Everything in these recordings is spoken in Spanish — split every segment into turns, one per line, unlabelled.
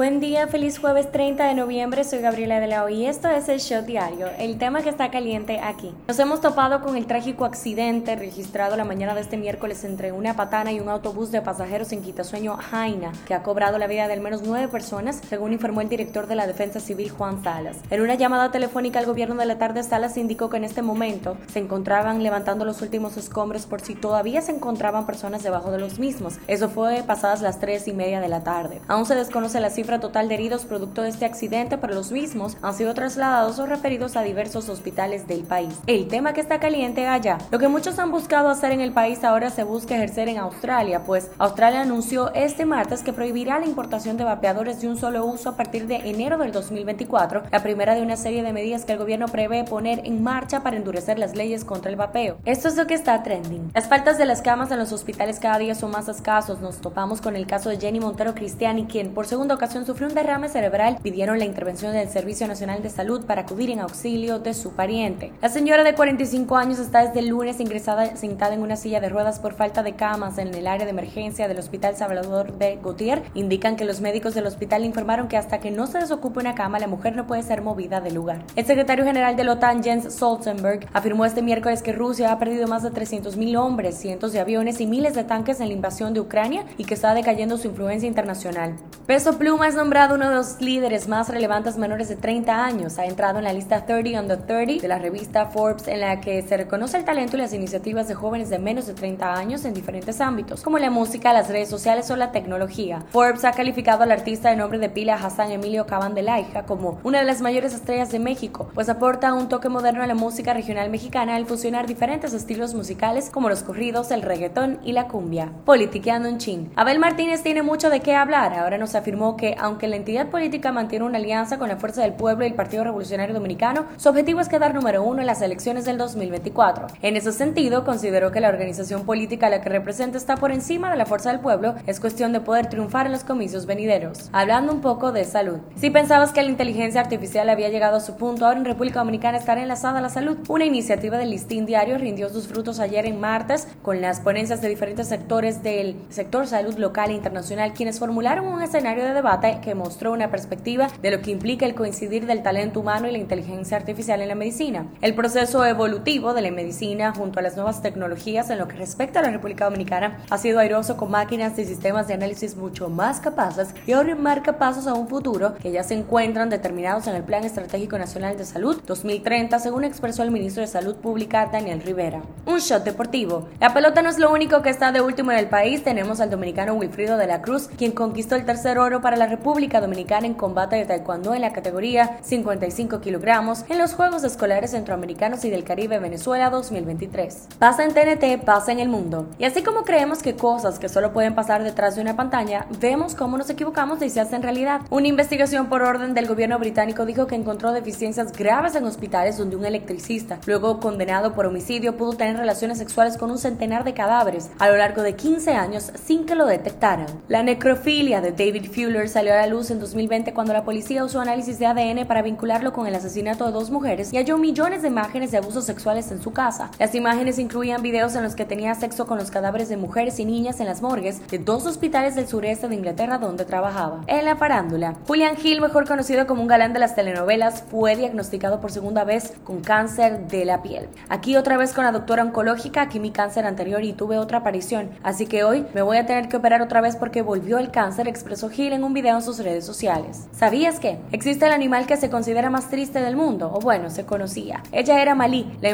Buen día, feliz jueves 30 de noviembre, soy Gabriela de la y esto es el Show Diario, el tema que está caliente aquí. Nos hemos topado con el trágico accidente registrado la mañana de este miércoles entre una patana y un autobús de pasajeros en Quitasueño, Jaina, que ha cobrado la vida de al menos nueve personas, según informó el director de la Defensa Civil, Juan Salas. En una llamada telefónica al gobierno de la tarde, Salas indicó que en este momento se encontraban levantando los últimos escombros por si todavía se encontraban personas debajo de los mismos. Eso fue pasadas las tres y media de la tarde. Aún se desconoce la cifra total de heridos producto de este accidente, pero los mismos han sido trasladados o referidos a diversos hospitales del país. El tema que está caliente allá. Lo que muchos han buscado hacer en el país ahora se busca ejercer en Australia, pues Australia anunció este martes que prohibirá la importación de vapeadores de un solo uso a partir de enero del 2024, la primera de una serie de medidas que el gobierno prevé poner en marcha para endurecer las leyes contra el vapeo. Esto es lo que está trending. Las faltas de las camas en los hospitales cada día son más escasos. Nos topamos con el caso de Jenny Montero Cristiani, quien por segunda ocasión sufrió un derrame cerebral, pidieron la intervención del Servicio Nacional de Salud para acudir en auxilio de su pariente. La señora de 45 años está desde el lunes ingresada sentada en una silla de ruedas por falta de camas en el área de emergencia del Hospital Salvador de Gautier. Indican que los médicos del hospital informaron que hasta que no se desocupe una cama, la mujer no puede ser movida del lugar. El secretario general de la OTAN, Jens Stoltenberg, afirmó este miércoles que Rusia ha perdido más de 300.000 hombres, cientos de aviones y miles de tanques en la invasión de Ucrania y que está decayendo su influencia internacional. Peso Pluma es nombrado uno de los líderes más relevantes menores de 30 años. Ha entrado en la lista 30 under 30 de la revista Forbes, en la que se reconoce el talento y las iniciativas de jóvenes de menos de 30 años en diferentes ámbitos, como la música, las redes sociales o la tecnología. Forbes ha calificado al artista de nombre de pila Hassan Emilio Cabandelaija como una de las mayores estrellas de México, pues aporta un toque moderno a la música regional mexicana al fusionar diferentes estilos musicales como los corridos, el reggaetón y la cumbia. Politiqueando en chin. Abel Martínez tiene mucho de qué hablar. Ahora nos afirmó que, aunque la entidad política mantiene una alianza con la Fuerza del Pueblo y el Partido Revolucionario Dominicano, su objetivo es quedar número uno en las elecciones del 2024. En ese sentido, consideró que la organización política a la que representa está por encima de la Fuerza del Pueblo, es cuestión de poder triunfar en los comicios venideros. Hablando un poco de salud. Si pensabas que la inteligencia artificial había llegado a su punto, ahora en República Dominicana estará enlazada a la salud. Una iniciativa del Listín Diario rindió sus frutos ayer en martes con las ponencias de diferentes sectores del sector salud local e internacional, quienes formularon un escenario de debate que mostró una perspectiva de lo que implica el coincidir del talento humano y la inteligencia artificial en la medicina. El proceso evolutivo de la medicina junto a las nuevas tecnologías en lo que respecta a la República Dominicana ha sido airoso con máquinas y sistemas de análisis mucho más capaces y ahora marca pasos a un futuro que ya se encuentran determinados en el Plan Estratégico Nacional de Salud 2030, según expresó el ministro de Salud Pública Daniel Rivera. Un shot deportivo. La pelota no es lo único que está de último en el país. Tenemos al dominicano Wilfrido de la Cruz, quien conquistó el tercer oro para la República Dominicana en combate de taekwondo en la categoría 55 kilogramos en los Juegos Escolares Centroamericanos y del Caribe Venezuela 2023. Pasa en TNT, pasa en el mundo. Y así como creemos que cosas que solo pueden pasar detrás de una pantalla, vemos cómo nos equivocamos y se hacen realidad. Una investigación por orden del gobierno británico dijo que encontró deficiencias graves en hospitales donde un electricista, luego condenado por homicidio, pudo tener relaciones sexuales con un centenar de cadáveres a lo largo de 15 años sin que lo detectaran. La necrofilia de David Fuller salió a la luz en 2020 cuando la policía usó análisis de ADN para vincularlo con el asesinato de dos mujeres y halló millones de imágenes de abusos sexuales en su casa. Las imágenes incluían videos en los que tenía sexo con los cadáveres de mujeres y niñas en las morgues de dos hospitales del sureste de Inglaterra donde trabajaba. En la farándula, Julian Hill, mejor conocido como un galán de las telenovelas, fue diagnosticado por segunda vez con cáncer de la piel. Aquí otra vez con la doctora oncológica, aquí mi cáncer anterior y tuve otra aparición, así que hoy me voy a tener que operar otra vez porque volvió el cáncer, expresó Hill en un video en sus redes sociales. ¿Sabías que existe el animal que se considera más triste del mundo? O bueno, se conocía. Ella era Malí, la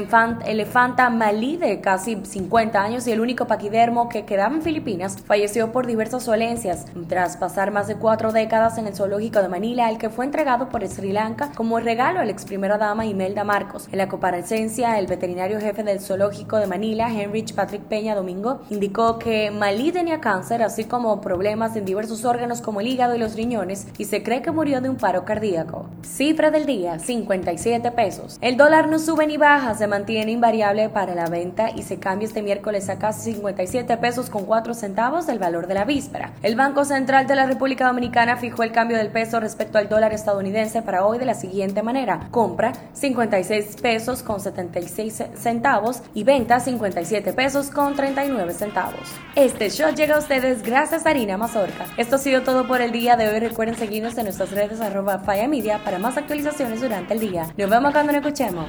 elefanta Malí de casi 50 años y el único paquidermo que quedaba en Filipinas, falleció por diversas dolencias tras pasar más de cuatro décadas en el zoológico de Manila, el que fue entregado por Sri Lanka como regalo a la ex primera dama Imelda Marcos. En la comparecencia, el veterinario jefe del zoológico de Manila, Henrich Patrick Peña Domingo, indicó que Malí tenía cáncer, así como problemas en diversos órganos como el hígado y los riñones y se cree que murió de un paro cardíaco. Cifra del día, 57 pesos. El dólar no sube ni baja, se mantiene invariable para la venta y se cambia este miércoles a casi 57 pesos con 4 centavos del valor de la víspera. El Banco Central de la República Dominicana fijó el cambio del peso respecto al dólar estadounidense para hoy de la siguiente manera. Compra 56 pesos con 76 centavos y venta 57 pesos con 39 centavos. Este show llega a ustedes gracias a Harina Mazorca. Esto ha sido todo por el día de hoy. Recuerden seguirnos en nuestras redes arroba Media para más actualizaciones durante el día. Nos vemos cuando nos escuchemos.